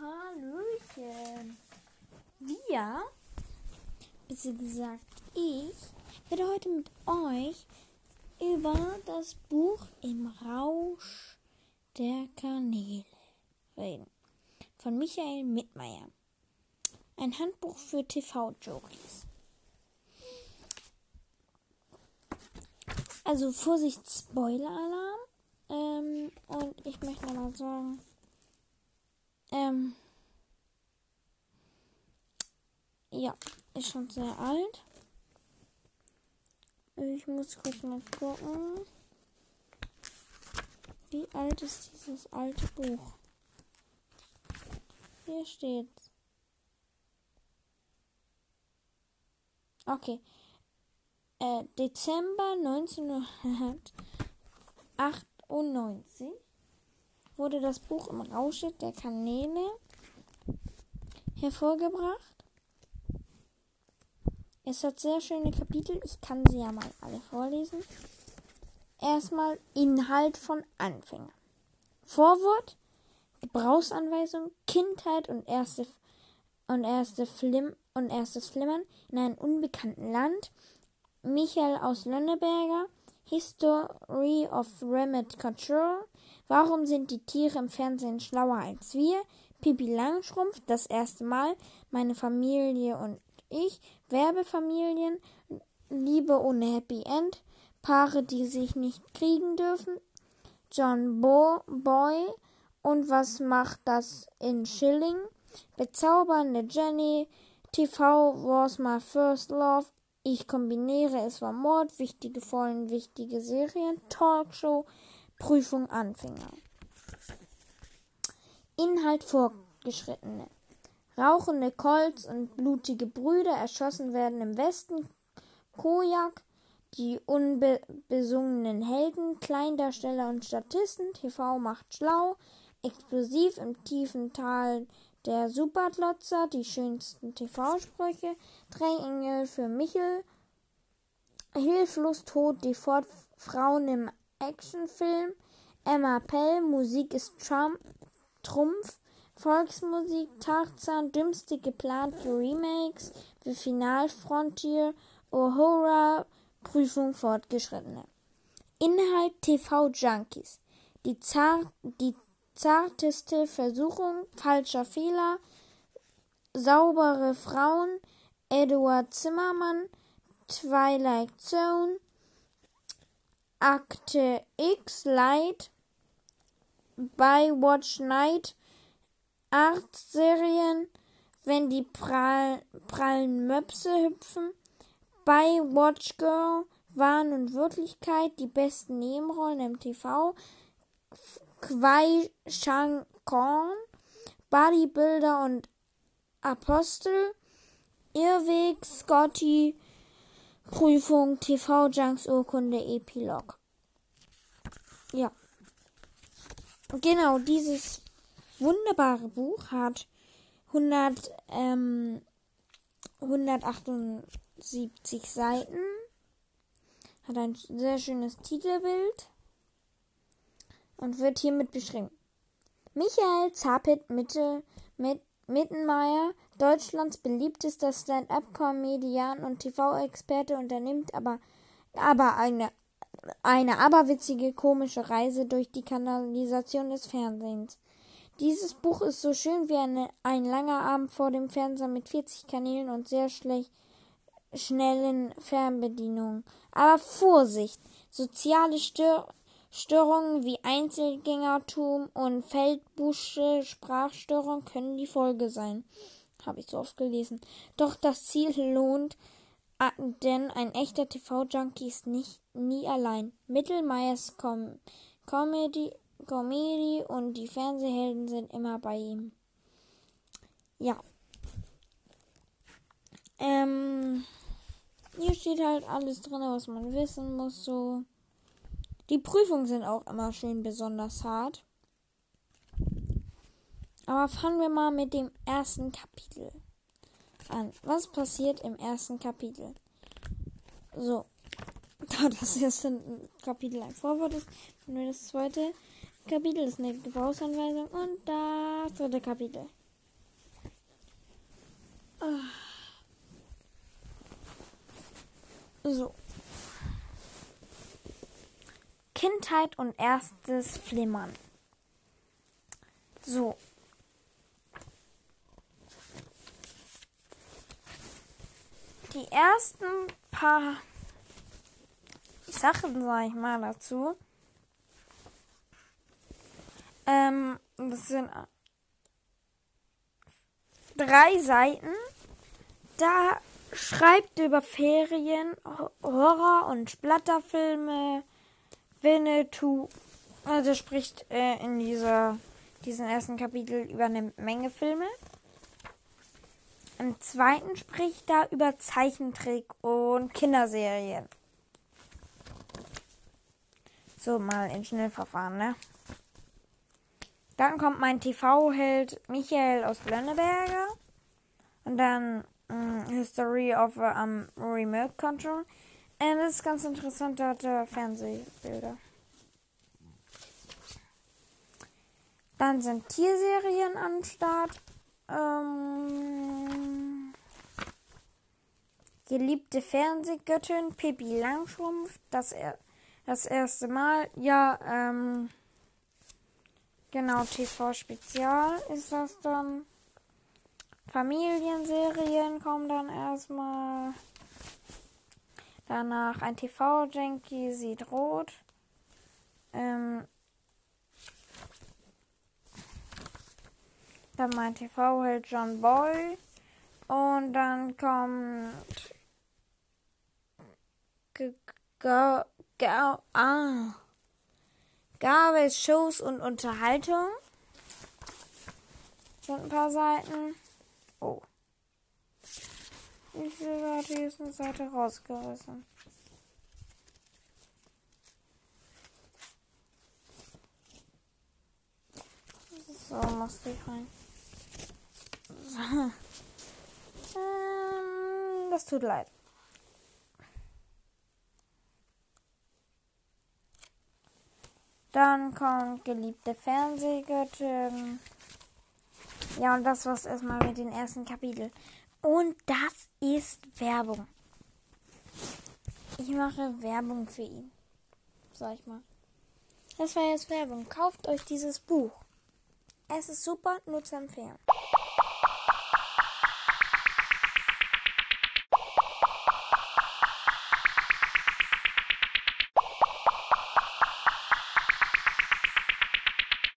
Hallöchen. Wir, besser gesagt ich, werde heute mit euch über das Buch Im Rausch der Kanäle reden. Von Michael Mittmeier. Ein Handbuch für TV-Jokers. Also Vorsicht, Spoiler-Alarm. Ähm, und ich möchte nochmal sagen, ähm, ja, ist schon sehr alt. Ich muss kurz mal gucken. Wie alt ist dieses alte Buch? Hier steht's. Okay. Äh, Dezember 1998 wurde das Buch im Rausche der Kanäle hervorgebracht. Es hat sehr schöne Kapitel. Ich kann sie ja mal alle vorlesen. Erstmal Inhalt von Anfänger. Vorwort, Gebrauchsanweisung, Kindheit und erste und erste Flim und erstes Flimmern in einem unbekannten Land. Michael aus Lönneberger, History of Remote Control, Warum sind die Tiere im Fernsehen schlauer als wir? Pipi Langschrumpf, das erste Mal, meine Familie und ich, Werbefamilien, Liebe ohne Happy End, Paare, die sich nicht kriegen dürfen, John Bo Boy. Und was macht das in Schilling? Bezaubernde Jenny, TV was my first love, ich kombiniere, es war Mord, wichtige Folgen, wichtige Serien, Talkshow, Prüfung Anfänger. Inhalt Vorgeschrittene. Rauchende Colts und blutige Brüder erschossen werden im Westen. Kojak, die unbesungenen Helden, Kleindarsteller und Statisten, TV macht schlau, explosiv im tiefen Tal der Supertlotzer, die schönsten TV-Sprüche, Drei für Michel, hilflos tot die Fort Frauen im Actionfilm, Emma Pell, Musik ist Trump, Trumpf, Volksmusik, Tarzan, dümmste geplante Remakes, The Final Frontier, Ohora, Prüfung fortgeschrittene. Inhalt TV Junkies. Die, zart, die zarteste Versuchung, falscher Fehler, saubere Frauen, Edward Zimmermann, Twilight Zone, Akte X Light, bei Watch Night, Art-Serien, wenn die prall, prallen Möpse hüpfen, bei Watch Girl, Wahn und Wirklichkeit, die besten Nebenrollen im TV, Kwai Shang Korn, Bodybuilder und Apostel, Irrweg, Scotty, Prüfung, TV-Junks, Urkunde, Epilog. Ja. Genau, dieses wunderbare Buch hat 100, ähm, 178 Seiten, hat ein sehr schönes Titelbild und wird hiermit beschrieben. Michael Zapit Mitte mit Mittenmeier, Deutschlands beliebtester Stand-up-Comedian und TV-Experte, unternimmt aber, aber eine, eine aberwitzige, komische Reise durch die Kanalisation des Fernsehens. Dieses Buch ist so schön wie eine, ein langer Abend vor dem Fernseher mit 40 Kanälen und sehr schlecht schnellen Fernbedienungen. Aber Vorsicht! Soziale Stör Störungen wie Einzelgängertum und Feldbusche Sprachstörung können die Folge sein. Habe ich so oft gelesen. Doch das Ziel lohnt, denn ein echter TV-Junkie ist nicht nie allein. Mittelmeiers Com Comedy, Comedy und die Fernsehhelden sind immer bei ihm. Ja. Ähm, hier steht halt alles drin, was man wissen muss, so. Die Prüfungen sind auch immer schön besonders hart. Aber fangen wir mal mit dem ersten Kapitel an. Was passiert im ersten Kapitel? So, da das erste Kapitel ein Vorwort ist, nehmen wir das zweite Kapitel, das ist eine Gebrauchsanweisung und das dritte Kapitel. So. Kindheit und erstes Flimmern. So. Die ersten paar Sachen, sag ich mal, dazu. Ähm, das sind drei Seiten. Da schreibt über Ferien, Horror- und Splatterfilme, Winnetou. Also spricht äh, in dieser, diesem ersten Kapitel über eine Menge Filme. Im zweiten spricht er über Zeichentrick und Kinderserien. So, mal in Schnellverfahren, ne? Dann kommt mein TV-Held Michael aus Lönneberger. Und dann mh, mm, History of a um, Remote Control. Und das ist ganz interessant, da hat er Fernsehbilder. Dann sind Tierserien am Start. Ähm, geliebte Fernsehgöttin Pippi Langschrumpf. Das, er, das erste Mal. Ja, ähm, genau, TV Spezial ist das dann. Familienserien kommen dann erstmal. Danach ein TV-Janky sieht rot. Ähm, dann mein TV-Held John Boy. Und dann kommt ah. Gabels Shows und Unterhaltung. Schon ein paar Seiten. Oh. Wie viel war die ist eine Seite rausgerissen? So, musste ich rein. So. Ähm, das tut leid. Dann kommt geliebte Fernsehgöttin. Ja, und das war's erstmal mit den ersten Kapitel. Und das ist Werbung. Ich mache Werbung für ihn. Sag ich mal. Das war jetzt Werbung. Kauft euch dieses Buch. Es ist super, nur zu empfehlen.